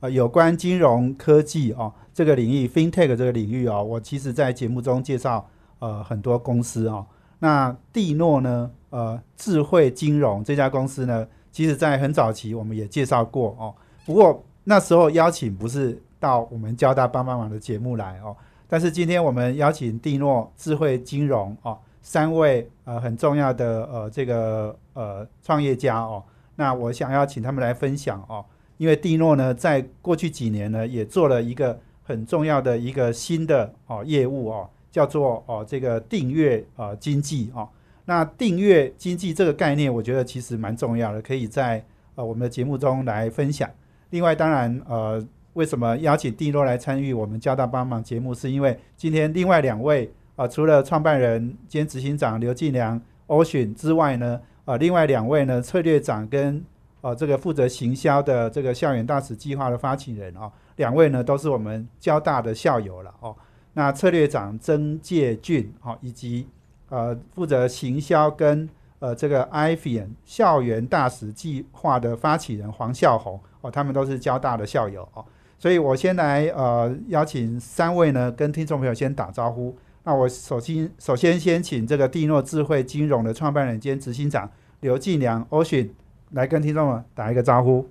呃，有关金融科技哦这个领域，FinTech 这个领域哦，我其实在节目中介绍呃很多公司哦。那蒂诺呢，呃，智慧金融这家公司呢，其实在很早期我们也介绍过哦。不过那时候邀请不是到我们交大帮帮忙的节目来哦，但是今天我们邀请蒂诺智慧金融哦三位呃很重要的呃这个呃创业家哦，那我想要请他们来分享哦。因为蒂诺呢，在过去几年呢，也做了一个很重要的一个新的哦业务哦，叫做哦这个订阅呃经济哦。那订阅经济这个概念，我觉得其实蛮重要的，可以在呃我们的节目中来分享。另外，当然呃，为什么邀请蒂诺来参与我们交大帮忙节目，是因为今天另外两位啊，除了创办人兼执行长刘进良、欧选之外呢，啊，另外两位呢，策略长跟哦，这个负责行销的这个校园大使计划的发起人哦，两位呢都是我们交大的校友了哦。那策略长曾介俊哦，以及呃负责行销跟呃这个 IFN 校园大使计划的发起人黄孝宏哦，他们都是交大的校友哦。所以我先来呃邀请三位呢跟听众朋友先打招呼。那我首先首先先请这个蒂诺智慧金融的创办人兼执行长刘继良 Ocean。来跟听众们打一个招呼。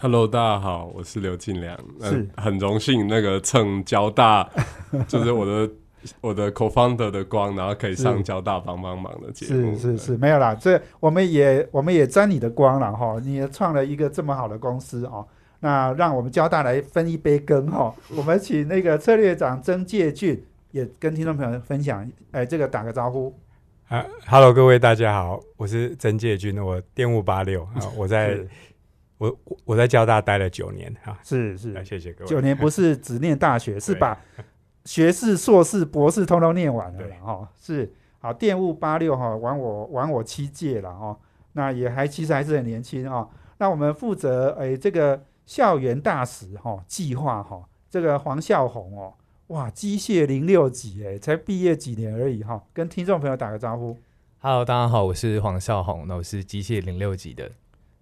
Hello，大家好，我是刘进良，是很荣幸那个蹭交大，就是我的我的 co-founder 的光，然后可以上交大帮帮忙的节目。是是是，没有啦，这我们也我们也沾你的光了哈，你也创了一个这么好的公司哦，那让我们交大来分一杯羹哈。我们请那个策略长曾介俊也跟听众朋友分享，哎，这个打个招呼。啊，Hello，各位大家好，我是曾介军，我电务八六啊，我在我我在交大待了九年啊，是是，谢谢各位。九年不是只念大学，是把学士、硕士、博士通通念完了哈。是好，电务八六哈，玩我玩我七届了哈，那也还其实还是很年轻啊。那我们负责诶这个校园大使哈计划哈，这个黄孝宏哦。哇，机械零六级哎，才毕业几年而已哈，跟听众朋友打个招呼。Hello，大家好，我是黄少红，那我是机械零六级的。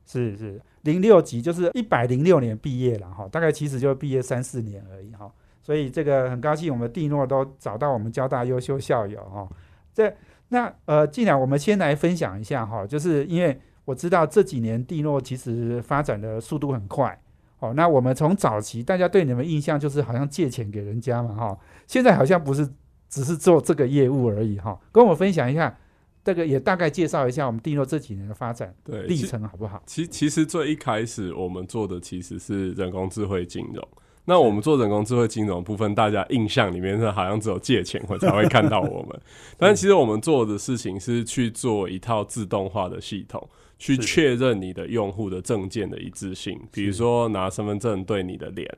是是，零六级就是一百零六年毕业了哈，大概其实就毕业三四年而已哈。所以这个很高兴，我们蒂诺都找到我们交大优秀校友哈。这那呃，既然我们先来分享一下哈，就是因为我知道这几年蒂诺其实发展的速度很快。哦，那我们从早期大家对你们印象就是好像借钱给人家嘛，哈，现在好像不是只是做这个业务而已，哈，跟我分享一下，这个也大概介绍一下我们定诺这几年的发展历程好不好？其其实最一开始我们做的其实是人工智慧金融，那我们做人工智慧金融部分，大家印象里面是好像只有借钱会才会看到我们，但其实我们做的事情是去做一套自动化的系统。去确认你的用户的证件的一致性，比如说拿身份证对你的脸，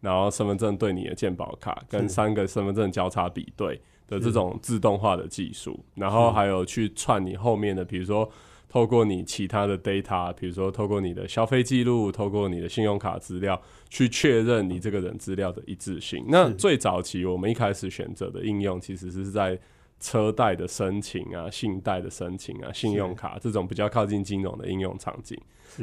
然后身份证对你的健保卡，跟三个身份证交叉比对的这种自动化的技术，然后还有去串你后面的，比如说透过你其他的 data，比如说透过你的消费记录，透过你的信用卡资料，去确认你这个人资料的一致性。那最早期我们一开始选择的应用，其实是在。车贷的申请啊，信贷的申请啊，信用卡这种比较靠近金融的应用场景，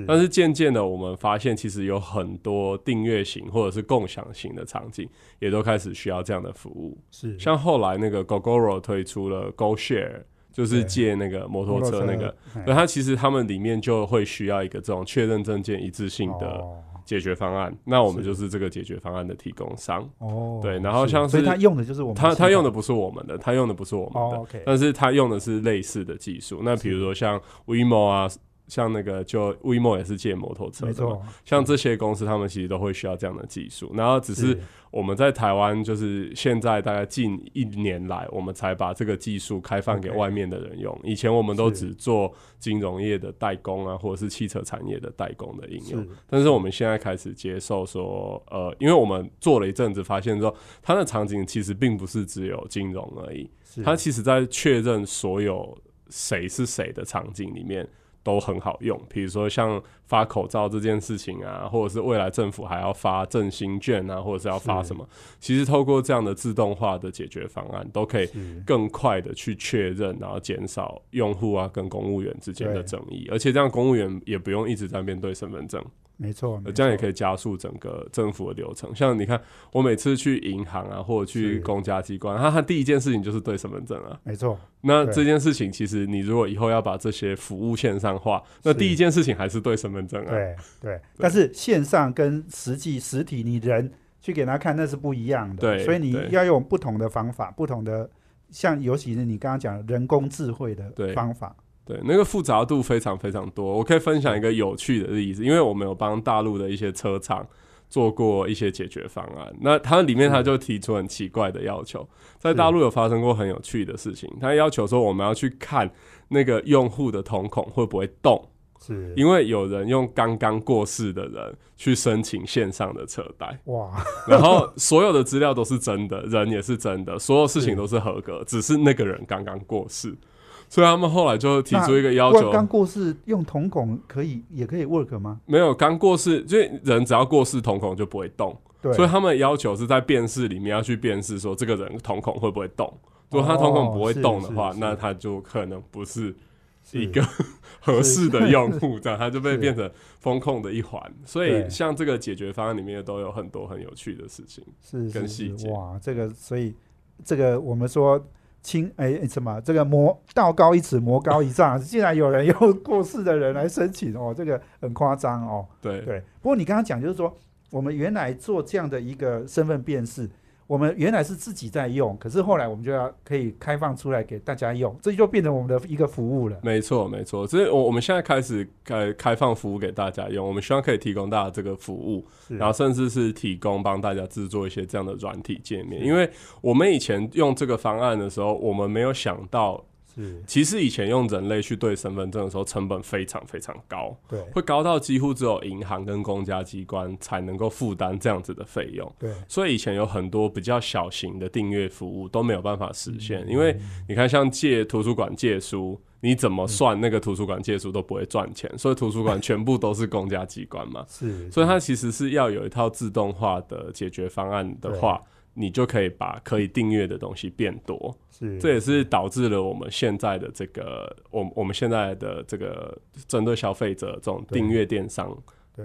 但是渐渐的，我们发现其实有很多订阅型或者是共享型的场景，也都开始需要这样的服务。是。像后来那个 GoGoRo 推出了 GoShare，就是借那个摩托车那个，那它其实他们里面就会需要一个这种确认证件一致性的。解决方案，那我们就是这个解决方案的提供商。哦。对，然后像是，所以他用的就是我们，他他用的不是我们的，他用的不是我们的，哦，但是他用的是类似的技术。那比如说像 WeMo 啊，像那个就 WeMo 也是借摩托车的像这些公司，他们其实都会需要这样的技术。然后只是我们在台湾，就是现在大概近一年来，我们才把这个技术开放给外面的人用。以前我们都只做金融业的代工啊，或者是汽车产业的代工的应用是。但是我们现在开始接受说，呃，因为我们做了一阵子，发现说它的场景其实并不是只有金融而已，它其实在确认所有谁是谁的场景里面都很好用。比如说像发口罩这件事情啊，或者是未来政府还要发振兴券啊，或者是要发什么，其实透过这样的自动化的解决方案，都可以更快的去确认，然后减少用户啊跟公务员之间的争议，而且这样公务员也不用一直在面对身份证。没错，呃这样也可以以加速整个政府的流程。像你看，我每次去银行啊，或者去公家机关，他他第一件事情就是对身份证啊。没错，那这件事情，其实你如果以后要把这些服务线上化，那第一件事情还是对身份证啊。对对。但是线上跟实际实体，你人去给他看那是不一样的，对所以你要用不同的方法，不同的。像尤其是你刚刚讲的人工智慧的方法，对，那个复杂度非常非常多。我可以分享一个有趣的例子，因为我们有帮大陆的一些车厂做过一些解决方案。那它里面它就提出很奇怪的要求，在大陆有发生过很有趣的事情。他要求说我们要去看那个用户的瞳孔会不会动，是因为有人用刚刚过世的人去申请线上的车贷，哇，然后所有的资料都是真的，人也是真的，所有事情都是合格，只是那个人刚刚过世。所以他们后来就提出一个要求，过刚过世用瞳孔可以也可以 work 吗？没有刚过世，就人只要过世，瞳孔就不会动。对，所以他们要求是在辨识里面要去辨识说这个人瞳孔会不会动。如果他瞳孔不会动的话，那他就可能不是是一个 合适的用户，这样他就被 是变成风控的一环。所以像这个解决方案里面都有很多很有趣的事情。是是跟细节是哇，这个所以这个我们说轻哎、什么这个魔道高一尺魔高一丈，竟然有人 用过世的人来申请哦，这个很夸张哦。对对，不过你刚刚讲就是说，我们原来做这样的一个身份辨识。我们原来是自己在用，可是后来我们就要可以开放出来给大家用，这就变成我们的一个服务了。没错，没错，所以我我们现在开始开开放服务给大家用，我们希望可以提供大家这个服务，是然后甚至是提供帮大家制作一些这样的软体界面。是因为我们以前用这个方案的时候，我们没有想到，是，其实以前用人类去对身份证的时候，成本非常非常高，对。会高到几乎只有银行跟公家机关才能够负担这样子的费用。对，所以以前有很多比较小型的订阅服务都没有办法实现，嗯。因为你看像借图书馆借书，你怎么算那个图书馆借书都不会赚钱，所以图书馆全部都是公家机关嘛，是，所以它其实是要有一套自动化的解决方案的话。你就可以把可以订阅的东西变多，是。这也是导致了我们现在的这个，我我们现在的这个针对消费者这种订阅电商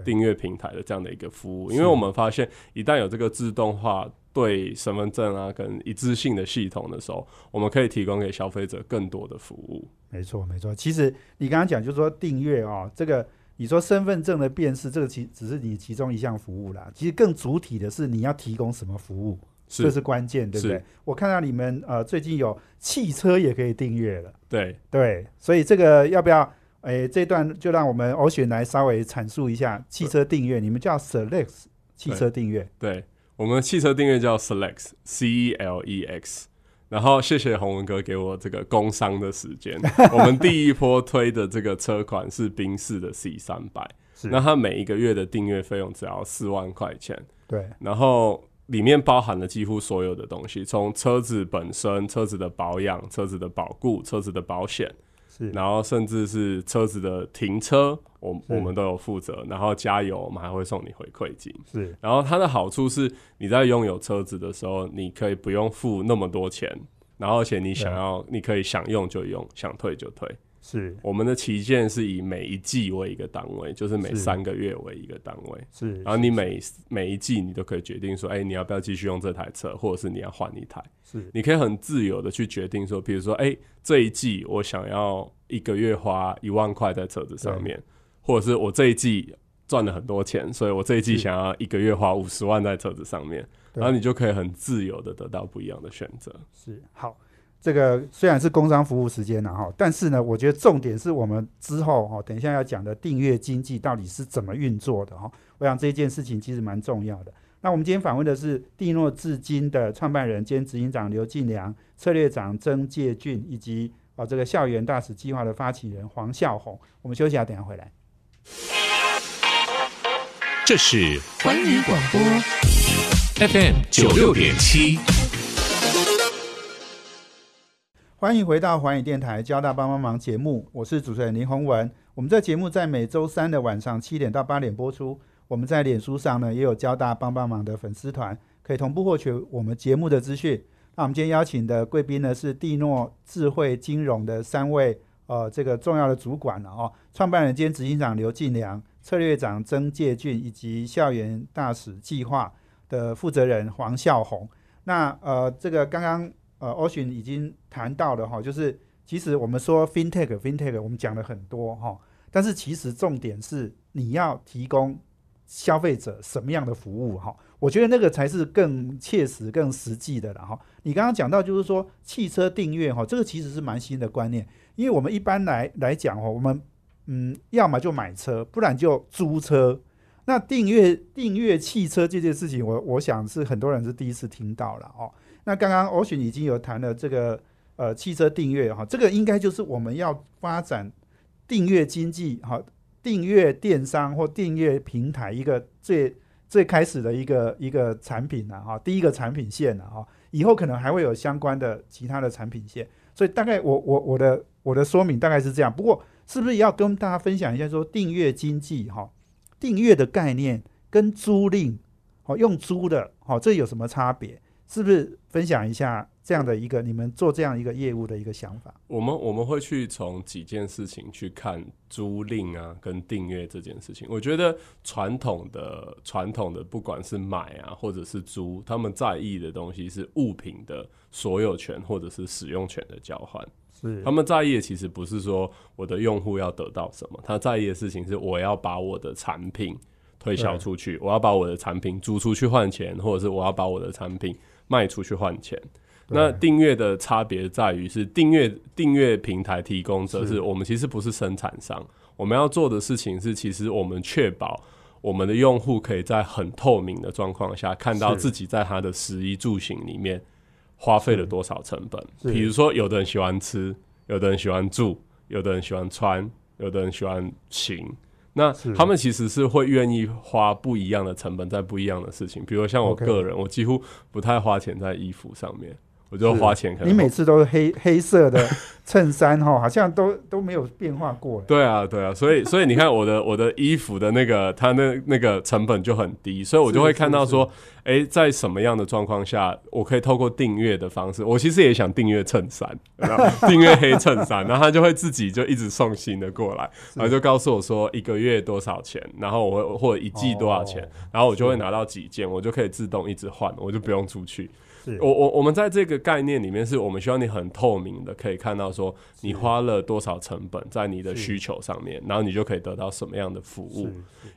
订阅平台的这样的一个服务，因为我们发现一旦有这个自动化对身份证啊跟一致性的系统的时候，我们可以提供给消费者更多的服务。没错，没错。其实你刚刚讲，就是说订阅哦，这个你说身份证的辨识，这个其只是你其中一项服务啦。其实更主体的是你要提供什么服务，这是，是关键，对不对？我看到你们呃最近有汽车也可以订阅了，对，对，所以这个要不要？哎，这段就让我们欧选来稍微阐述一下汽车订阅，你们叫 Select 汽车订阅，对，我们汽车订阅叫 Select C E L E X。然后谢谢洪文哥给我这个工商的时间。我们第一波推的这个车款是宾士的 C 三百，是那它每一个月的订阅费用只要四万块钱。对，然后里面包含了几乎所有的东西，从车子本身、车子的保养、车子的保固、车子的保险，是然后甚至是车子的停车，我我们都有负责。然后加油，我们还会送你回馈金。是然后它的好处是，你在拥有车子的时候，你可以不用付那么多钱，然后而且你想要，你可以想用就用，想退就退。是。我们的旗舰是以每一季为一个单位，就是每三个月为一个单位。是，然后你每每一季你都可以决定说，哎、你要不要继续用这台车，或者是你要换一台，是。你可以很自由的去决定说，比如说，哎、这一季我想要一个月花一万块在车子上面，或者是我这一季赚了很多钱，所以我这一季想要一个月花五十万在车子上面，然后你就可以很自由的得到不一样的选择。是好。这个虽然是工商服务时间了哈，但是呢，我觉得重点是我们之后哈，等一下要讲的订阅经济到底是怎么运作的哈。我想这件事情其实蛮重要的。那我们今天访问的是蒂诺至今的创办人兼执行长刘进良、策略长曾介俊，以及啊这个校园大使计划的发起人黄孝宏。我们休息下，等下回来。这是环宇广播 FM 九六点七。欢迎回到环宇电台交大帮帮忙节目，我是主持人林宏文。我们这节目在每周三的晚上七点到八点播出。我们在脸书上呢也有交大帮帮忙的粉丝团，可以同步获取我们节目的资讯。那我们今天邀请的贵宾呢是蒂诺智慧金融的三位呃这个重要的主管了哦，创办人兼执行长刘进良、策略长曾介俊以及校园大使计划的负责人黄孝宏。那呃这个刚刚。呃，Ocean 已经谈到了哈，就是其实我们说 FinTech，FinTech 我们讲了很多哈，但是其实重点是你要提供消费者什么样的服务哈，我觉得那个才是更切实、更实际的了哈。你刚刚讲到就是说汽车订阅哈，这个其实是蛮新的观念，因为我们一般来来讲哦，我们嗯，要么就买车，不然就租车。那订阅订阅汽车这件事情，我我想是很多人是第一次听到了哦。那刚刚欧巡已经有谈了这个呃汽车订阅哈，这个应该就是我们要发展订阅经济哈，订阅电商或订阅平台一个最最开始的一个一个产品了哈，第一个产品线了哈，以后可能还会有相关的其他的产品线，所以大概我我我的我的说明大概是这样，不过是不是要跟大家分享一下说订阅经济哈，订阅的概念跟租赁哦用租的哦这有什么差别？是不是分享一下这样的一个你们做这样一个业务的一个想法？我们我们会去从几件事情去看租赁啊跟订阅这件事情。我觉得传统的传统的不管是买啊或者是租，他们在意的东西是物品的所有权或者是使用权的交换。是他们在意的其实不是说我的用户要得到什么，他在意的事情是我要把我的产品推销出去，我要把我的产品租出去换钱，或者是我要把我的产品。卖出去换钱，那订阅的差别在于是订阅订阅平台提供者是我们其实不是生产商，我们要做的事情是，其实我们确保我们的用户可以在很透明的状况下看到自己在他的食衣住行里面花费了多少成本。比如说，有的人喜欢吃，有的人喜欢住，有的人喜欢穿，有的人喜欢行。那他们其实是会愿意花不一样的成本在不一样的事情，比如像我个人，我几乎不太花钱在衣服上面。我就花钱可能，你每次都是黑黑色的衬衫哈，好像都都没有变化过。对啊，对啊，所以所以你看我的我的衣服的那个它那那个成本就很低，所以我就会看到说，哎，在什么样的状况下，我可以透过订阅的方式，我其实也想订阅衬衫，订阅黑衬衫，然后他就会自己就一直送新的过来，然后就告诉我说一个月多少钱，然后我会或者一季多少钱，然后我就会拿到几件，我就可以自动一直换，我就不用出去。我我我们在这个概念里面，是我们希望你很透明的，可以看到说你花了多少成本在你的需求上面，然后你就可以得到什么样的服务。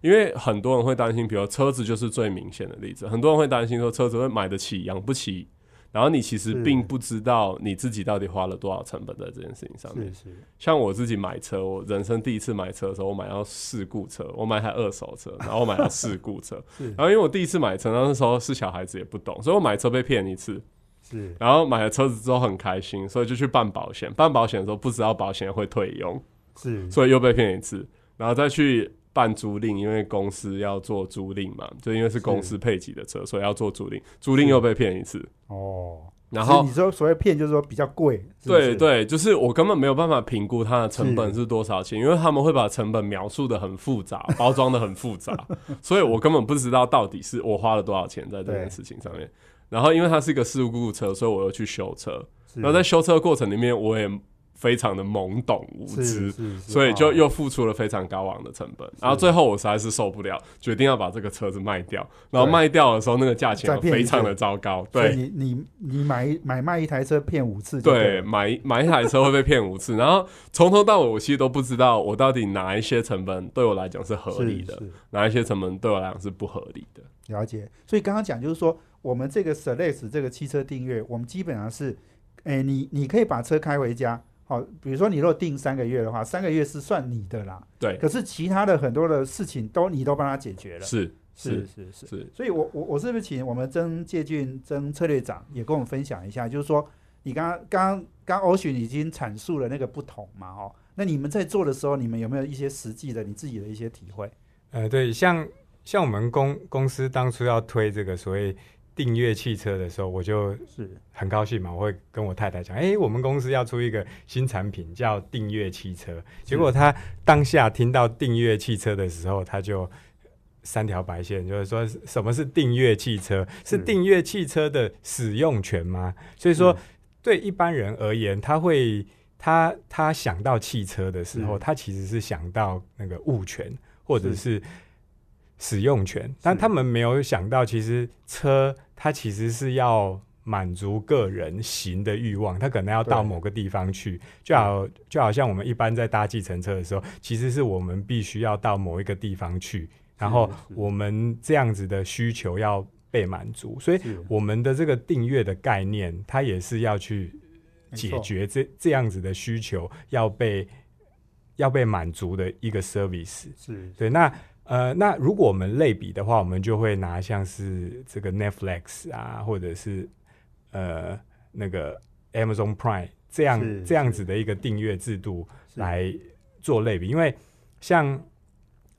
因为很多人会担心，比如车子就是最明显的例子，很多人会担心说车子会买得起养不起。然后你其实并不知道你自己到底花了多少成本在这件事情上面。是是。像我自己买车，我人生第一次买车的时候，我买到事故车，我买台二手车，然后我买到事故车。然后因为我第一次买车，那时候是小孩子也不懂，所以我买车被骗一次。是。然后买了车子之后很开心，所以就去办保险。办保险的时候不知道保险会退佣。是。所以又被骗一次，然后再去。办租赁，因为公司要做租赁嘛，就因为是公司配给的车，所以要做租赁。租赁又被骗一次哦。然后你说所谓骗，就是说比较贵。对对，就是我根本没有办法评估它的成本是多少钱，因为他们会把成本描述的很复杂，包装的很复杂，所以我根本不知道到底是我花了多少钱在这件事情上面。然后因为它是一个事故车，所以我又去修车。然后在修车过程里面，我也。非常的懵懂无知，所以就又付出了非常高昂的成本，然后最后我实在是受不了，决定要把这个车子卖掉。然后卖掉的时候，那个价钱非常的糟糕。对，你你你买买卖一台车骗五次，对，买买一台车会被骗五次，然后从头到尾我其实都不知道我到底哪一些成本对我来讲是合理的，哪一些成本对我来讲是不合理的。了解。所以刚刚讲就是说，我们这个 Select 这个汽车订阅，我们基本上是。哎，你你可以把车开回家，好，比如说你如果定三个月的话，三个月是算你的啦。对，可是其他的很多的事情都你都帮他解决了。是是是是。是，所以我我我是不是请我们曾介俊曾策略长也跟我们分享一下，就是说你刚刚刚刚欧巡已经阐述了那个不同嘛，哦，那你们在做的时候，你们有没有一些实际的你自己的一些体会？呃，对，像像我们公公司当初要推这个所谓订阅汽车的时候，我就是很高兴嘛，我会跟我太太讲，哎，我们公司要出一个新产品叫订阅汽车。结果他当下听到订阅汽车的时候，他就三条白线，就是说什么是订阅汽车？是订阅汽车的使用权吗？所以说，对一般人而言，他会他他想到汽车的时候，他其实是想到那个物权或者是。使用权，但他们没有想到，其实车它其实是要满足个人行的欲望，它可能要到某个地方去，就好就好像我们一般在搭计程车的时候，其实是我们必须要到某一个地方去，然后我们这样子的需求要被满足，所以我们的这个订阅的概念，它也是要去解决这这样子的需求要被要被满足的一个 service，是。对那。呃，那如果我们类比的话，我们就会拿像是这个 Netflix 啊，或者是呃那个 Amazon Prime 这样这样子的一个订阅制度来做类比，因为像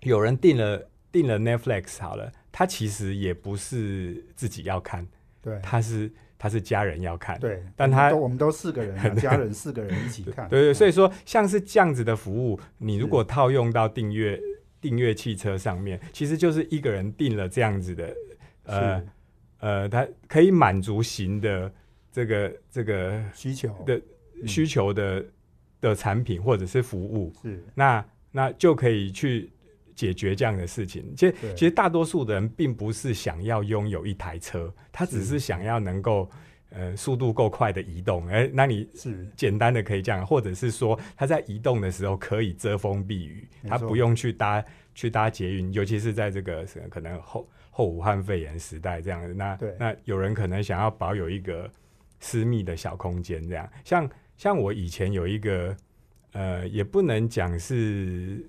有人订了订了 Netflix 好了，他其实也不是自己要看，对，他是他是家人要看，对，但他我们都四个人，家人四个人一起看，对对，所以说像是这样子的服务，你如果套用到订阅。订阅汽车上面，其实就是一个人订了这样子的，呃呃，它可以满足型的这个这个需求。的需求的的产品或者是服务，是。那那就可以去解决这样的事情。其实其实大多数的人并不是想要拥有一台车，他只是。想要能够。呃，速度够快的移动，哎，那你是。简单的可以这样，或者是说它在移动的时候可以遮风避雨，它不用去搭去搭捷运，尤其是在这个可能后后武汉肺炎时代这样。子，那那有人可能想要保有一个私密的小空间，这样，像像我以前有一个呃，也不能讲是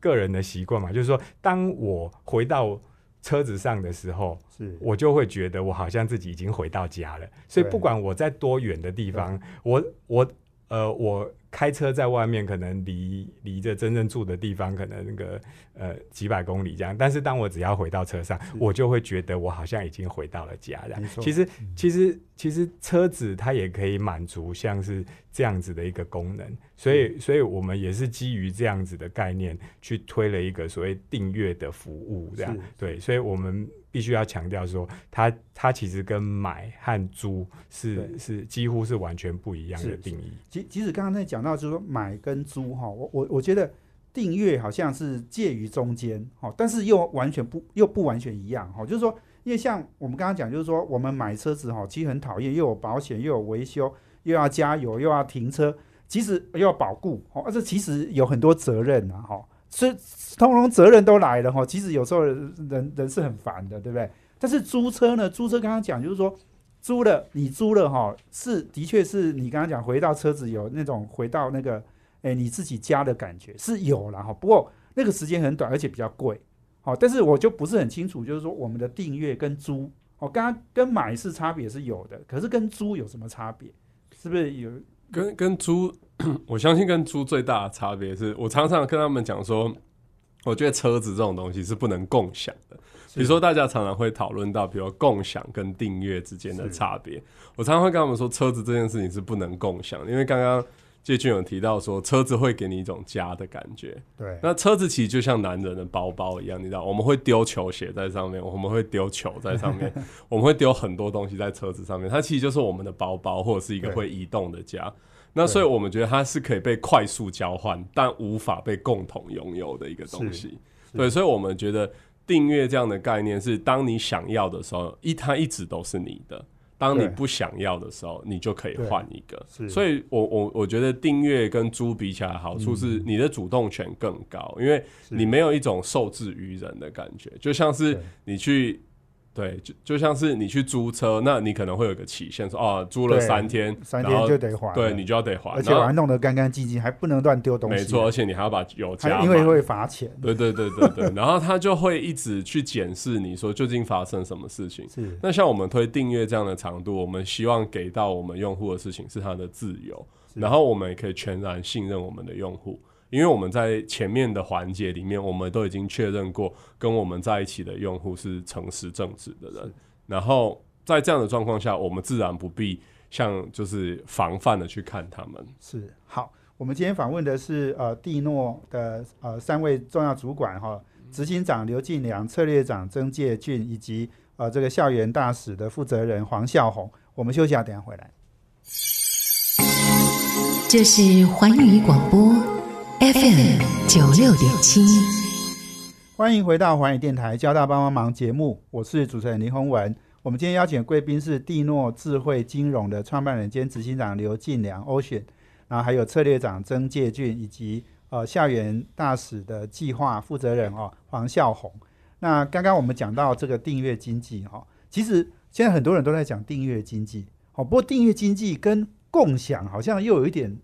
个人的习惯嘛，就是说，当我回到。车子上的时候，是我就会觉得我好像自己已经回到家了。所以不管我在多远的地方，我我呃我。开车在外面，可能离离着真正住的地方，可能那个呃几百公里这样。但是当我只要回到车上，我就会觉得我好像已经回到了家。这样，其实其实其实车子它也可以满足像是这样子的一个功能。所以所以我们也是基于这样子的概念去推了一个所谓订阅的服务，这样对。所以我们。必须要强调说，它它其实跟买和租是是几乎是完全不一样的定义。即即使刚刚在讲到，就是说买跟租哈，我我我觉得订阅好像是介于中间哈，但是又完全不又不完全一样哈。就是说，因为像我们刚刚讲，就是说我们买车子哈，其实很讨厌，又有保险，又有维修，又要加油，又要停车，其实又要保固，哦，这其实有很多责任呐哈。所以，通通责任都来了哈。其实有时候人人是很烦的，对不对？但是租车呢？租车刚刚讲就是说，租了你租了哈，是的确是你刚刚讲回到车子有那种回到那个诶你自己家的感觉是有了哈。不过那个时间很短，而且比较贵。好，但是我就不是很清楚，就是说我们的订阅跟租哦，刚刚跟买是差别是有的，可是跟租有什么差别？是不是有？跟跟租，我相信跟租最大的差别是我常常跟他们讲说，我觉得车子这种东西是不能共享的。比如说，大家常常会讨论到，比如共享跟订阅之间的差别。我常常会跟他们说，车子这件事情是不能共享，因为刚刚谢俊有提到说，车子会给你一种家的感觉。对，那车子其实就像男人的包包一样，你知道，我们会丢球鞋在上面，我们会丢球在上面，我们会丢很多东西在车子上面，它其实就是我们的包包或者是一个会移动的家。那所以我们觉得它是可以被快速交换，但无法被共同拥有的一个东西。对，所以我们觉得。订阅这样的概念是，当你想要的时候，一它一直都是你的；当你不想要的时候，你就可以换一个。所以，我我我觉得订阅跟租比起来，好处是你的主动权更高，因为你没有一种受制于人的感觉，就像是你去对，就就像是你去租车，那你可能会有个期限，说哦，租了三天，三天就得还，对你，就要得还，而且然后把它弄得干干净净，还不能乱丢东西，没错，而且你还要把油加满，因为会罚钱，对对对对对，然后他就会一直去检视你说究竟发生什么事情。是。那像我们推订阅这样的长度，我们希望给到我们用户的事情是他的自由，然后我们也可以全然信任我们的用户，因为我们在前面的环节里面，我们都已经确认过跟我们在一起的用户是诚实正直的人，然后在这样的状况下，我们自然不必像就是防范的去看他们。是好。我们今天访问的是呃蒂诺的呃三位重要主管哈，执行长刘进良、策略长曾介俊以及呃这个校园大使的负责人黄孝宏。我们休息一下，等一下回来。这是环宇广播 FM 九六点七。欢迎回到环宇电台交大帮帮忙节目，我是主持人林宏文。我们今天邀请的贵宾是蒂诺智慧金融的创办人兼执行长刘进良 Ocean，然后还有策略长曾介俊以及呃校园大使的计划负责人哦黄孝宏。那刚刚我们讲到这个订阅经济哈、其实现在很多人都在讲订阅经济，哦，不过订阅经济跟共享好像又有一点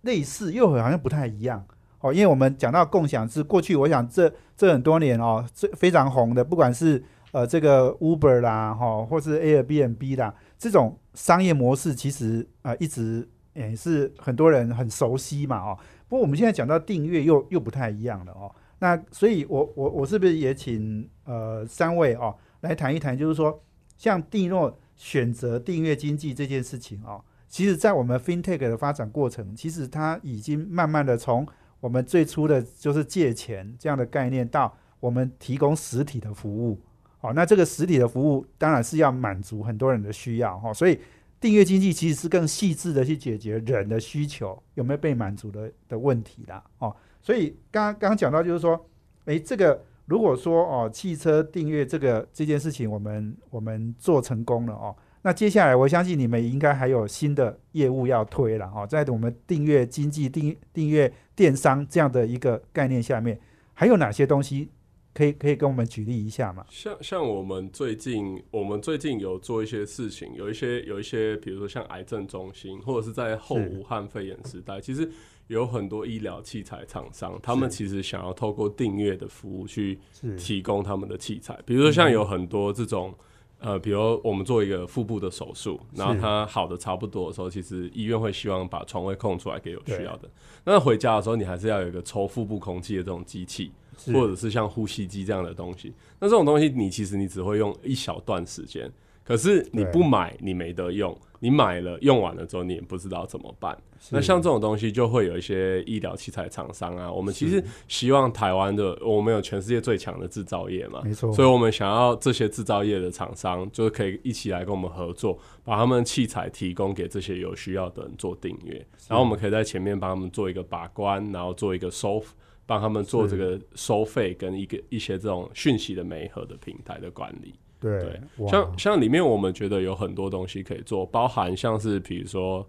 类似，又好像不太一样。哦，因为我们讲到共享是过去，我想这这很多年哦，这非常红的，不管是呃这个 Uber 啦，哈、或是 Airbnb 啦，这种商业模式其实呃一直也是很多人很熟悉嘛，哦。不过我们现在讲到订阅又又不太一样了哦。那所以我，我我是不是也请呃三位哦来谈一谈，就是说像蒂诺选择订阅经济这件事情哦，其实在我们 FinTech 的发展过程，其实它已经慢慢的从我们最初的就是借钱这样的概念，到我们提供实体的服务。好，那这个实体的服务当然是要满足很多人的需要哈，所以订阅经济其实是更细致的去解决人的需求有没有被满足的的问题啦。哦，所以刚刚讲到就是说，诶，这个如果说哦汽车订阅这个这件事情，我们我们做成功了哦，那接下来我相信你们应该还有新的业务要推了哦，在我们订阅经济、订订阅电商这样的一个概念下面，还有哪些东西可以可以跟我们举例一下吗？像像我们最近，我们最近有做一些事情，有一些有一些，比如说像癌症中心，或者是在后武汉肺炎时代，其实有很多医疗器材厂商，他们其实想要透过订阅的服务去提供他们的器材，比如说像有很多这种。呃，比如我们做一个腹部的手术，然后是它好的差不多的时候，其实医院会希望把床位空出来给有需要的。那回家的时候，你还是要有一个抽腹部空气的这种机器，或者是像呼吸机这样的东西。那这种东西，你其实你只会用一小段时间，可是你不买，你没得用；你买了，用完了之后，你也不知道怎么办。那像这种东西，就会有一些医疗器材厂商啊。我们其实希望台湾的，我们有全世界最强的制造业嘛，没错。所以我们想要这些制造业的厂商，就是可以一起来跟我们合作，把他们器材提供给这些有需要的人做订阅，然后我们可以在前面帮他们做一个把关，然后做一个收，帮他们做这个收费跟一个一些这种讯息的媒合的平台的管理。对对，像像里面我们觉得有很多东西可以做，包含像是比如说，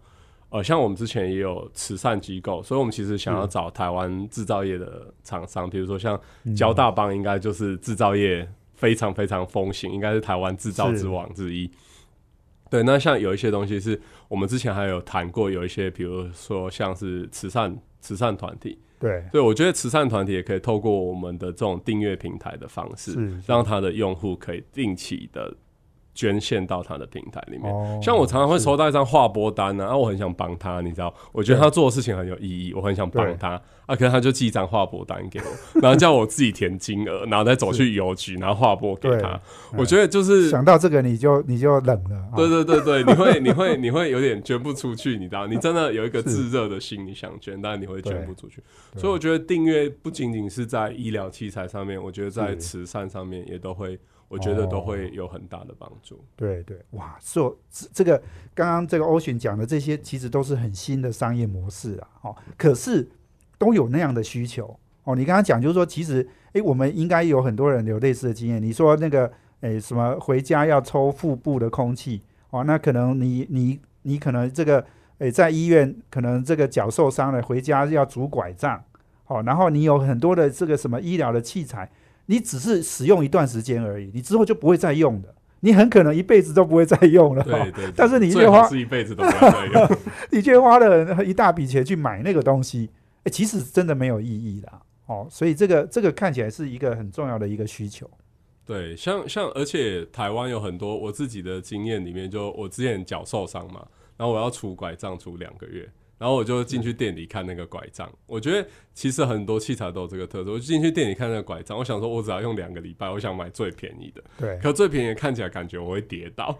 呃，像我们之前也有慈善机构，所以我们其实想要找台湾制造业的厂商，比如说像交大帮，应该就是制造业非常非常风行，应该是台湾制造之王之一。对，那像有一些东西是我们之前还有谈过，有一些比如说像是慈善慈善团体，对。对，我觉得慈善团体也可以透过我们的这种订阅平台的方式，让他的用户可以定期的捐献到他的平台里面。哦。像我常常会收到一张划拨单呢、啊，我很想帮他，你知道，我觉得他做的事情很有意义，我很想帮他。啊，可是他就寄一张划拨单给我，然后叫我自己填金额，然后再走去邮局，然后划拨给他。我觉得就是想到这个你就你就冷了，啊。对对对对，你会 你会你会有点捐不出去，你知道，你真的有一个炙热的心，你想捐，但你会捐不出去。所以我觉得订阅不仅仅是在医疗器材上面，我觉得在慈善上面也都会，我觉得都哦会有很大的帮助。对对，哇，做这这个刚刚这个欧选讲的这些，其实都是很新的商业模式啊，哦，可是都有那样的需求哦。你刚刚讲就是说，其实诶，我们应该有很多人有类似的经验。你说那个诶什么回家要抽腹部的空气哦，那可能你你你可能这个诶在医院可能这个脚受伤了，回家要拄拐杖，哦，然后你有很多的这个什么医疗的器材，你只是使用一段时间而已，你之后就不会再用的。你很可能一辈子都不会再用了。对对，但是你却花是一辈子都不会再用。你却花了一大笔钱去买那个东西，哎，其实真的没有意义的哦。所以这个这个看起来是一个很重要的一个需求。对，像像而且台湾有很多我自己的经验里面，就我之前脚受伤嘛，然后我要拄拐杖拄两个月。然后我就进去店里看那个拐杖，我觉得其实很多器材都有这个特色。我进去店里看那个拐杖，我想说，我只要用两个礼拜，我想买最便宜的。对，可最便宜看起来感觉我会跌倒，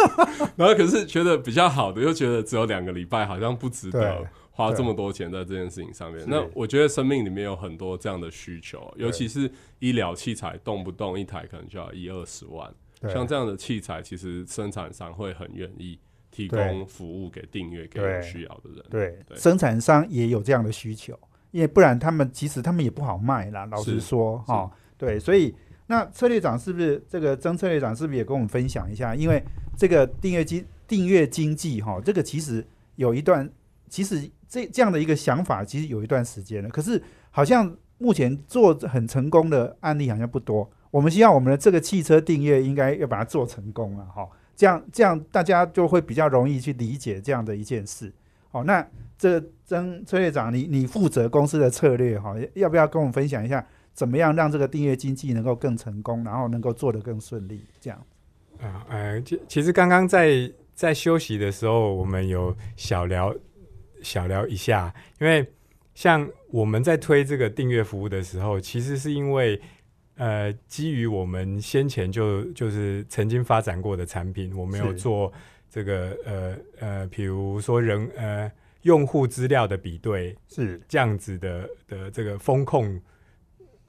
然后可是觉得比较好的，又觉得只有两个礼拜，好像不值得花这么多钱在这件事情上面。那我觉得生命里面有很多这样的需求，尤其是医疗器材，动不动一台可能就要一二十万。像这样的器材，其实生产商会很愿意。提供服务给订阅给有需要的人，对生产商也有这样的需求，因为不然他们其实他们也不好卖啦。老实说，哈，对，所以那策略长是不是这个曾策略长是不是也跟我们分享一下？因为这个订阅经订阅经济哈，这个其实有一段，其实这这样的一个想法其实有一段时间了，可是好像目前做很成功的案例好像不多。我们希望我们的这个汽车订阅应该要把它做成功了，哈。这样，这样大家就会比较容易去理解这样的一件事。好，那这曾崔院长，你你负责公司的策略哈，要不要跟我们分享一下，怎么样让这个订阅经济能够更成功，然后能够做得更顺利？这样啊，呃，其其实刚刚在在休息的时候，我们有小聊小聊一下，因为像我们在推这个订阅服务的时候，其实是因为。呃，基于我们先前就就是曾经发展过的产品，我们有做这个呃呃，比如说人呃用户资料的比对，是这样子的的这个风控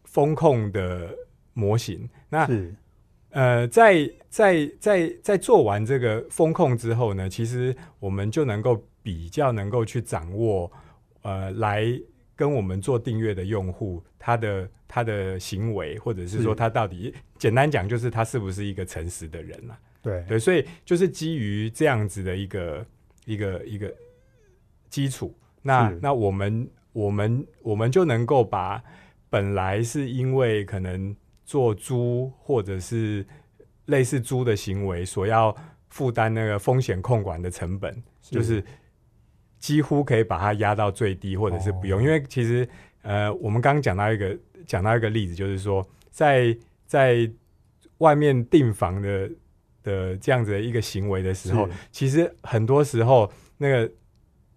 风控的模型。那呃，在在在在做完这个风控之后呢，其实我们就能够比较能够去掌握呃来。跟我们做订阅的用户，他的他的行为，或者是说他到底，简单讲就是他是不是一个诚实的人啊？对对，所以就是基于这样子的一个一个一个基础，那那我们我们我们就能够把本来是因为可能做租或者是类似租的行为所要负担那个风险控管的成本，就是。几乎可以把它压到最低，或者是不用，因为其实呃，我们刚刚讲到一个讲到一个例子，就是说在在外面订房的的这样子的一个行为的时候，其实很多时候那个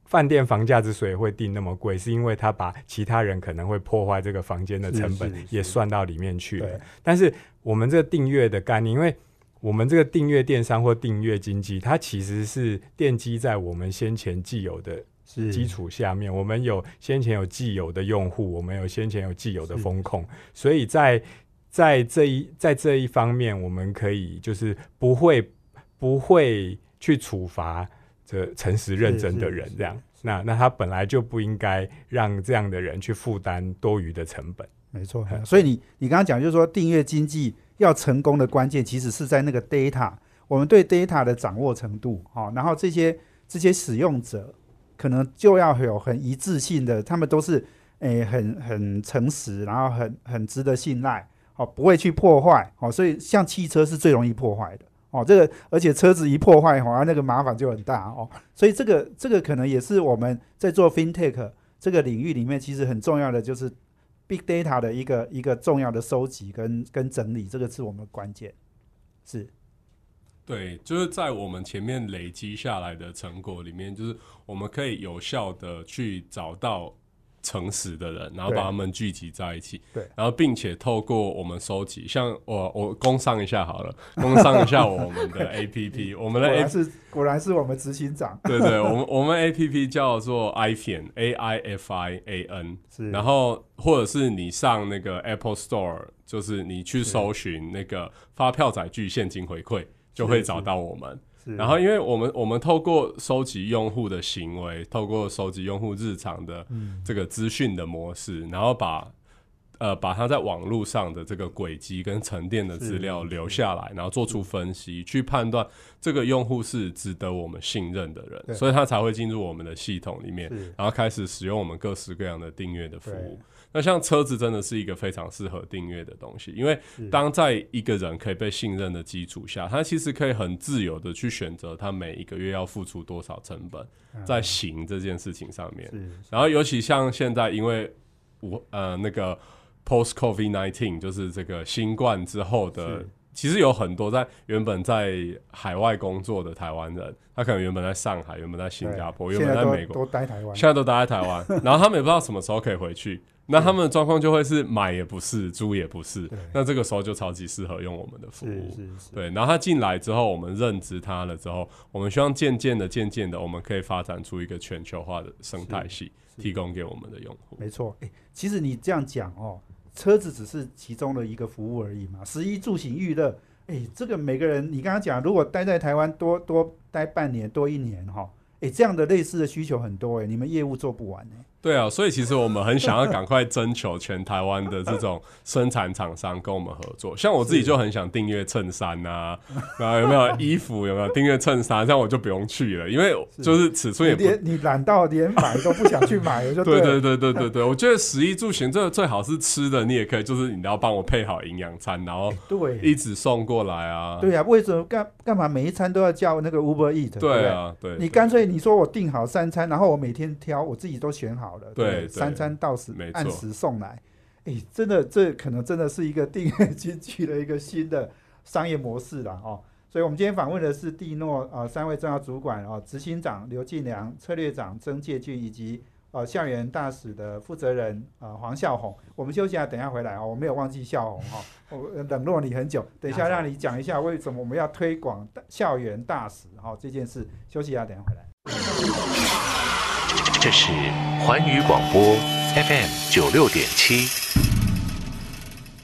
饭店房价之所以会定那么贵，是因为他把其他人可能会破坏这个房间的成本也算到里面去了。但是我们这个订阅的概念，因为我们这个订阅电商或订阅经济，它其实是奠基在我们先前既有的基础下面。我们有先前有既有的用户，我们有先前有既有的风控，所以在在这一在这一方面，我们可以就是不会不会去处罚这诚实认真的人。这样，那那他本来就不应该让这样的人去负担多余的成本。没错，所以你你刚刚讲就是说订阅经济。要成功的关键其实是在那个 data，我们对 data 的掌握程度，好，然后这些这些使用者可能就要有很一致性的，他们都是诶很很诚实，然后很很值得信赖，哦，不会去破坏，哦，所以像汽车是最容易破坏的，哦，这个而且车子一破坏，好像那个麻烦就很大哦，所以这个这个可能也是我们在做 fintech 这个领域里面其实很重要的就是。Big data 的一个一个重要的收集跟跟整理，这个是我们关键。是，对，就是在我们前面累积下来的成果里面，就是我们可以有效的去找到。诚实的人，然后把他们聚集在一起，对，然后并且透过我们收集，像我我工商一下好了，工商一下我们的 A P P，我们的 A 是果然是我们执行长，对对，我们我们 A P P 叫做 iFian A I F I A N，是，然后或者是你上那个 Apple Store，就是你去搜寻那个发票载具现金回馈，就会找到我们。然后，因为我们我们透过收集用户的行为，透过收集用户日常的这个资讯的模式，然后把呃，把它在网络上的这个轨迹跟沉淀的资料留下来，然后做出分析，去判断这个用户是值得我们信任的人，所以他才会进入我们的系统里面，然后开始使用我们各式各样的订阅的服务。那像车子真的是一个非常适合订阅的东西，因为是当在一个人可以被信任的基础下，他其实可以很自由的去选择他每一个月要付出多少成本在行这件事情上面。是然后尤其像现在，因为我呃那个 post COVID nineteen 就是这个新冠之后的，其实有很多在原本在海外工作的台湾人，他可能原本在上海，原本在新加坡，原本在美国，都待台湾，现在都待在台湾，然后他们也不知道什么时候可以回去。那他们的状况就会是买也不是，租也不是，那这个时候就超级适合用我们的服务。是是，对，然后他进来之后，我们认知他了之后，我们希望渐渐的、渐渐的，我们可以发展出一个全球化的生态系，提供给我们的用户。没错。哎，其实你这样讲哦，车子只是其中的一个服务而已嘛，食衣住行娱乐，哎，这个每个人，你刚刚讲，如果待在台湾多多待半年多一年哈、哎，这样的类似的需求很多哎，你们业务做不完哎。对啊，所以其实我们很想要赶快征求全台湾的这种生产厂商跟我们合作。像我自己就很想订阅衬衫啊，然后有没有衣服有没有订阅衬衫，这样我就不用去了，因为就是尺寸也不。你你懒到连买都不想去买 了，就对对对对对对，我觉得食衣住行这个最好是吃的，你也可以，就是你要帮我配好营养餐，然后对一直送过来啊。对啊，为什么干干嘛每一餐都要叫那个 Uber Eat？对啊，对，你干脆你说我订好三餐，然后我每天挑，我自己都选好了，对三餐到时按时送来。哎，真的，这可能真的是一个订阅经济的一个新的商业模式了哦。所以，我们今天访问的是蒂诺呃三位重要主管哦，执行长刘进良、策略长曾介俊以及呃校园大使的负责人呃黄孝红。我们休息一下，等一下回来哦。我没有忘记孝红哈，我呃冷落你很久，等一下让你讲一下为什么我们要推广校园大使哈、这件事。休息一下，等一下回来。这是环宇广播 FM 九六点七。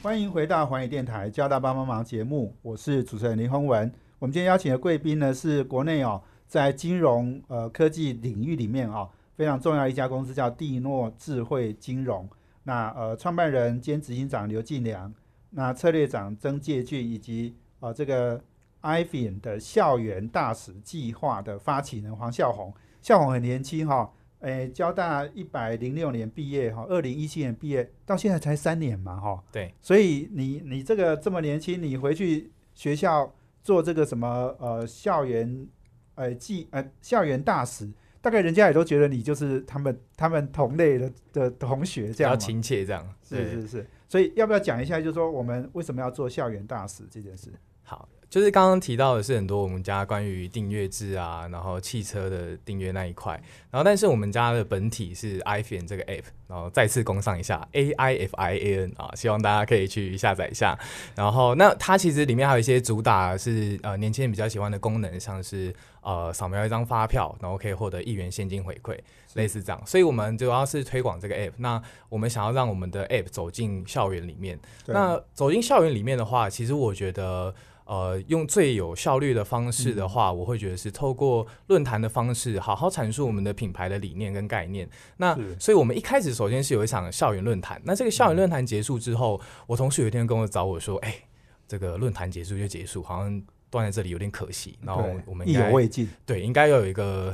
欢迎回到环宇电台《交大帮帮忙》节目，我是主持人林宏文。我们今天邀请的贵宾呢，是国内哦，在金融呃科技领域里面哦非常重要一家公司，叫蒂诺智慧金融。那呃，创办人兼执行长刘进良，那策略长曾介俊，以及呃这个 IFIN 的校园大使计划的发起人黄孝宏。孝宏很年轻哈、诶，交大一百零六年毕业哈，二零一七年毕业，到现在才三年嘛哈。对，所以你你这个这么年轻，你回去学校做这个什么呃校园呃记呃校园大使，大概人家也都觉得你就是他们他们同类的的同学比这样亲切这样。是是是，所以要不要讲一下，就是说我们为什么要做校园大使这件事？好，就是刚刚提到的是很多我们家关于订阅制啊，然后汽车的订阅那一块，然后但是我们家的本体是 iPhone 这个 app，然后再次工上一下 A I F I A N 啊，希望大家可以去下载一下。然后那它其实里面还有一些主打是呃年轻人比较喜欢的功能，像是呃扫描一张发票，然后可以获得一元现金回馈，类似这样。所以我们主要是推广这个 app，那我们想要让我们的 app 走进校园里面。那走进校园里面的话，其实我觉得。呃，用最有效率的方式的话，我会觉得是透过论坛的方式，好好阐述我们的品牌的理念跟概念。那所以，我们一开始首先是有一场校园论坛。那这个校园论坛结束之后，我同事有一天跟我找我说：“哎、这个论坛结束就结束，好像断在这里有点可惜。然后意我们应该犹未尽，对，应该要有一个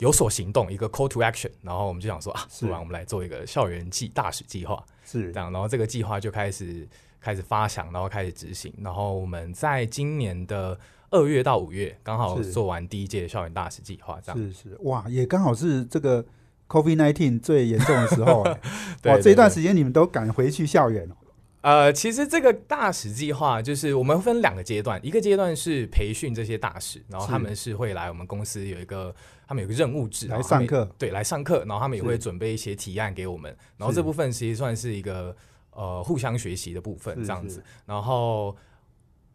有所行动，一个 call to action。然后我们就想说啊，是不然我们来做一个校园计大使计划。是这样，然后这个计划就开始开始发想，然后开始执行，然后我们在今年的二月到五月刚好做完第一届的校园大使计划，这样。是是，哇，也刚好是这个 COVID nineteen 最严重的时候、哇，这段对时间你们都赶回去校园哦。呃，其实这个大使计划就是我们分两个阶段，一个阶段是培训这些大使，然后他们是会来我们公司有一个他们有一个任务制来上课。对，来上课，然后他们也是。会准备一些提案给我们，然后是。这部分其实算是一个呃互相学习的部分这样子。是，然后。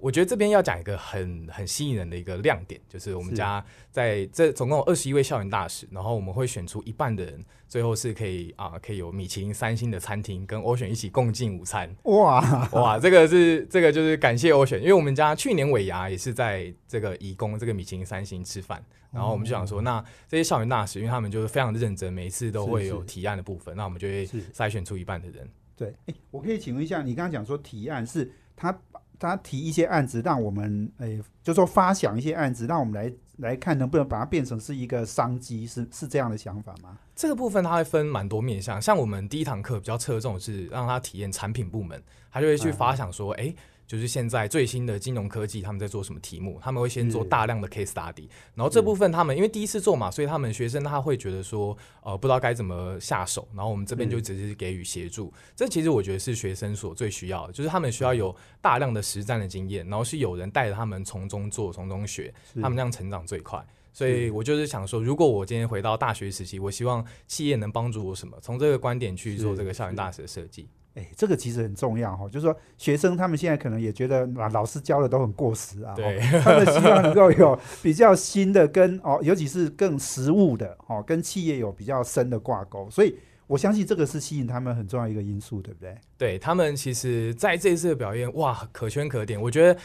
我觉得这边要讲一个很很吸引人的一个亮点，就是我们家在这总共有二十一位校园大使，然后我们会选出一半的人，最后是可以啊、可以有米其林三星的餐厅跟欧选一起共进午餐。哇，哇，这个是这个就是感谢欧选，因为我们家去年尾牙也是在这个义工这个米其林三星吃饭，然后我们就想说，那这些校园大使，因为他们就是非常认真，每一次都会有提案的部分，那我们就会筛选出一半的人，对，哎，我可以请问一下，你刚刚讲说提案是他他提一些案子，让我们哎，就说发想一些案子，让我们来来看能不能把它变成是一个商机，是是这样的想法吗？这个部分它会分蛮多面向，像我们第一堂课比较侧重是让他体验产品部门，他就会去发想说，哎。就是现在最新的金融科技，他们在做什么题目？他们会先做大量的 case study，然后这部分他们因为第一次做嘛，所以他们学生他会觉得说，呃，不知道该怎么下手，然后我们这边就只是给予协助。这其实我觉得是学生所最需要的，就是他们需要有大量的实战的经验，然后是有人带着他们从中做、从中学，他们这样成长最快。所以我就是想说，如果我今天回到大学时期，我希望企业能帮助我什么？从这个观点去做这个校园大使的设计。哎，这个其实很重要哈，就是说学生他们现在可能也觉得老老师教的都很过时啊，对，他们希望能够有比较新的跟哦，尤其是更实务的哦，跟企业有比较深的挂钩，所以我相信这个是吸引他们很重要一个因素，对不对？对他们其实在这次的表演哇，可圈可点，我觉得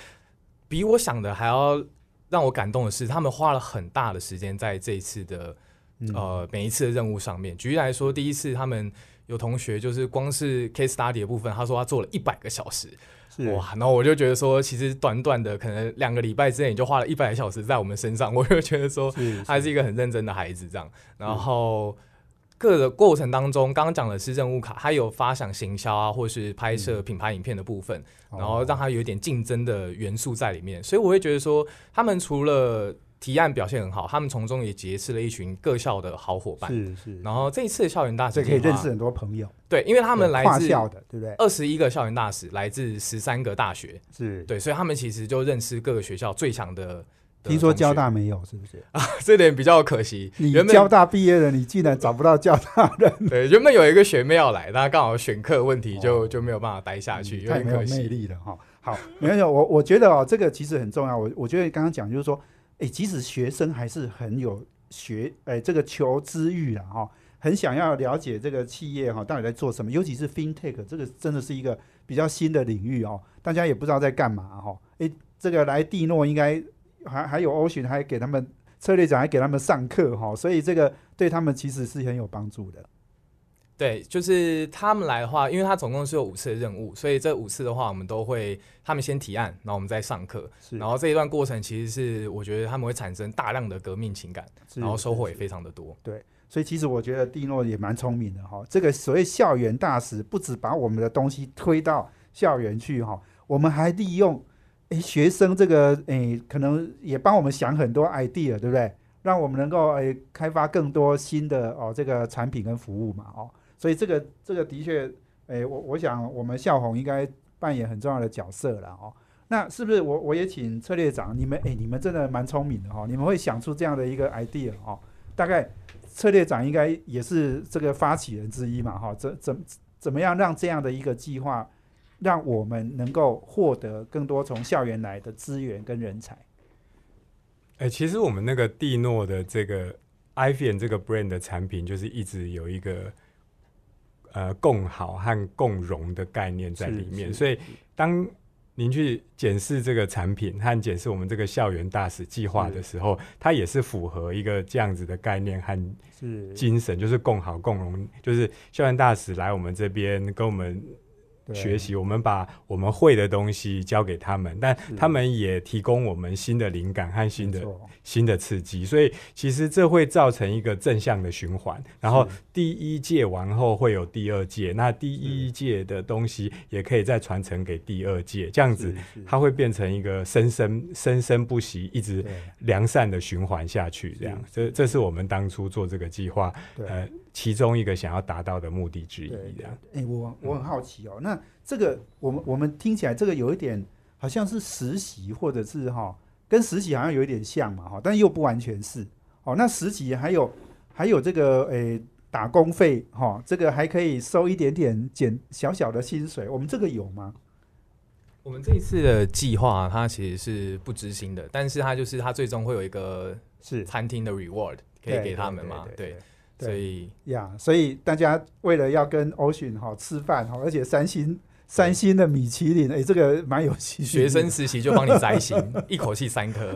比我想的还要让我感动的是，他们花了很大的时间在这一次的呃每一次的任务上面。举例来说，第一次他们。有同学就是光是 case study 的部分，他说他做了一百个小时，哇！然后我就觉得说，其实短短的可能两个礼拜之内，你就花了一百个小时在我们身上，我就觉得说，他是一个很认真的孩子这样。然后各个过程当中，刚刚讲的是任务卡，他有发想行销啊，或是拍摄品牌影片的部分，然后让他有一点竞争的元素在里面。所以我会觉得说，他们除了提案表现很好，他们从中也结识了一群各校的好伙伴。是是。然后这一次的校园大使可以认识很多朋友。对，因为他们来自校的，对不对？二十一个校园大使来自十三个大学。是。对，所以他们其实就认识各个学校最强的。听说交大没有，是不是？啊，这点比较可惜。你交大毕业了，你竟然找不到交大人。对，原本有一个学妹要来，但刚好选课问题，就就没有办法待下去，太没有魅力了哈。好，没有，我我觉得哦，这个其实很重要。我我觉得刚刚讲就是说。哎，即使学生还是很有学，哎，这个求知欲啊，哈，很想要了解这个企业哈到底在做什么，尤其是 FinTech 这个真的是一个比较新的领域哦，大家也不知道在干嘛哈。哎，这个来蒂诺应该还还有欧巡还给他们策略长还给他们上课哈，所以这个对他们其实是很有帮助的。对，就是他们来的话，因为他总共是有五次的任务，所以这五次的话，我们都会他们先提案，然后我们再上课。然后这一段过程其实是我觉得他们会产生大量的革命情感，然后收获也非常的多。对，所以其实我觉得蒂诺也蛮聪明的哈。这个所谓校园大使，不止把我们的东西推到校园去哈，我们还利用诶学生这个诶，可能也帮我们想很多 idea，对不对？让我们能够诶开发更多新的哦这个产品跟服务嘛哦。所以这个这个的确，诶，我我想我们校红应该扮演很重要的角色了哦。那是不是我我也请策略长，你们诶，你们真的蛮聪明的哈，你们会想出这样的一个 idea 哦。大概策略长应该也是这个发起人之一嘛哈。怎怎怎么样让这样的一个计划，让我们能够获得更多从校园来的资源跟人才？诶，其实我们那个蒂诺的这个 i p h o n 这个 brand 的产品，就是一直有一个。呃，共好和共荣的概念在里面，所以当您去检视这个产品和检视我们这个校园大使计划的时候，它也是符合一个这样子的概念和精神，就是共好共荣，就是校园大使来我们这边跟我们。学习，我们把我们会的东西交给他们，但他们也提供我们新的灵感和新的新的刺激，所以其实这会造成一个正向的循环。然后第一届完后会有第二届，那第一届的东西也可以再传承给第二届，这样子它会变成一个生生生生不息、一直良善的循环下去。这样，这这是我们当初做这个计划，呃。其中一个想要达到的目的之一，这样。哎，我我很好奇哦，那这个我们我们听起来这个有一点好像是实习，或者是哈，跟实习好像有一点像嘛哈，但又不完全是。哦，那实习还有还有这个诶打工费哈，这个还可以收一点点减小小的薪水，我们这个有吗？我们这一次的计划它其实是不执行的，但是它就是它最终会有一个是餐厅的 reward 可以给他们嘛，对。所以呀，所以大家为了要跟 Ocean 哈吃饭哈，而且三星三星的米其林，哎，这个蛮有趣。学生实习就帮你摘星，一口气三颗。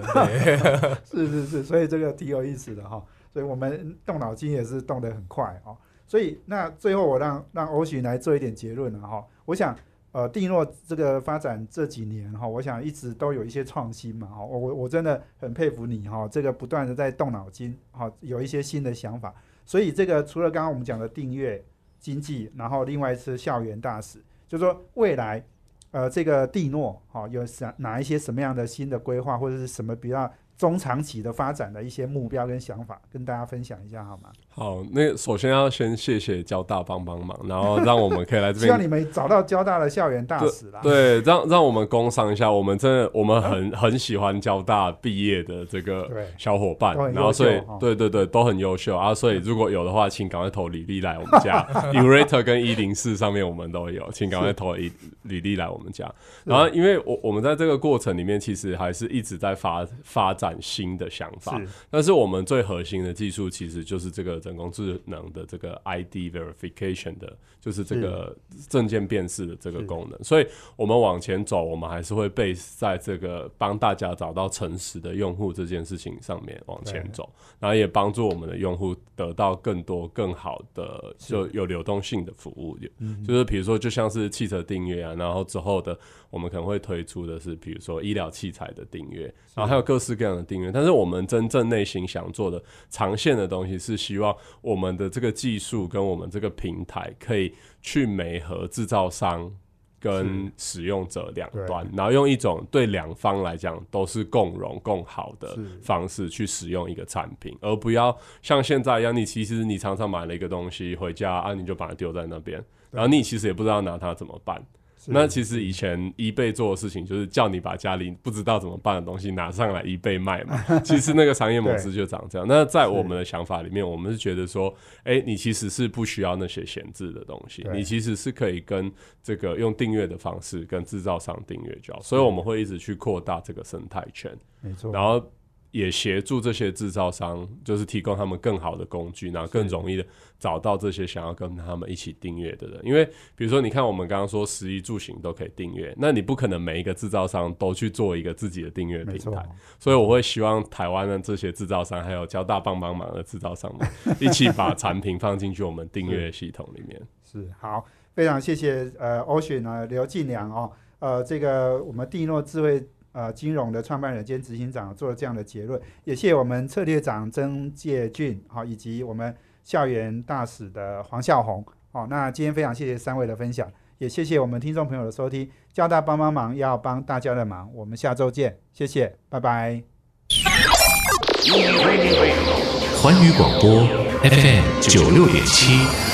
是是是，所以这个挺有意思的哈。所以我们动脑筋也是动得很快哦。所以那最后我让让欧许来做一点结论了哈。我想呃，蒂诺这个发展这几年哈，我想一直都有一些创新嘛哈。我我我真的很佩服你哈，这个不断的在动脑筋哈，有一些新的想法。所以这个除了刚刚我们讲的订阅经济，然后另外是校园大使，就说未来呃这个蒂诺哈有哪哪一些什么样的新的规划，或者是什么比较中长期的发展的一些目标跟想法，跟大家分享一下好吗？好，那首先要先谢谢交大帮帮忙，然后让我们可以来这边。希望你们找到交大的校园大使啦。对，让让我们工商一下，我们真的我们很很喜欢交大毕业的这个小伙伴，然后所以对对对都很优秀啊，所以如果有的话，请赶快投履历来我们家。Urate 跟一零四上面我们都有，请赶快投履履历来我们家。然后因为我我们在这个过程里面，其实还是一直在发发展新的想法，但是我们最核心的技术其实就是这个。人工智能的这个 ID verification 的，就是这个证件辨识的这个功能，所以我们往前走，我们还是会被在这个帮大家找到诚实的用户这件事情上面往前走，然后也帮助我们的用户得到更多更好的就有流动性的服务，就是比如说就像是汽车订阅啊，然后之后的我们可能会推出的是比如说医疗器材的订阅，然后还有各式各样的订阅，但是我们真正内心想做的长线的东西是希望。我们的这个技术跟我们这个平台可以去媒合制造商跟使用者两端，然后用一种对两方来讲都是共荣共好的方式去使用一个产品，而不要像现在一样，你其实你常常买了一个东西回家啊，你就把它丢在那边，然后你其实也不知道拿它怎么办。那其实以前一倍做的事情就是叫你把家里不知道怎么办的东西拿上来一倍卖嘛。其实那个商业模式就长这样。那在我们的想法里面，我们是觉得说，哎，你其实是不需要那些闲置的东西，你其实是可以跟这个用订阅的方式跟制造商订阅交。所以我们会一直去扩大这个生态圈。没错。然后。也协助这些制造商，就是提供他们更好的工具，然后更容易的找到这些想要跟他们一起订阅的人。因为比如说，你看我们刚刚说十一住行都可以订阅，那你不可能每一个制造商都去做一个自己的订阅平台。所以我会希望台湾的这些制造商，还有交大帮帮忙的制造商们，一起把 产品放进去我们订阅系统里面。是好，非常谢谢呃，Ocean 啊，刘进良哦，呃，这个我们蒂诺智慧。呃，金融的创办人兼执行长做了这样的结论，也谢谢我们策略长曾介俊，好，以及我们校园大使的黄孝宏，好，那今天非常谢谢三位的分享，也谢谢我们听众朋友的收听，交大帮帮忙要帮大家的忙，我们下周见，谢谢，拜拜。环宇广播 FM 九六点七。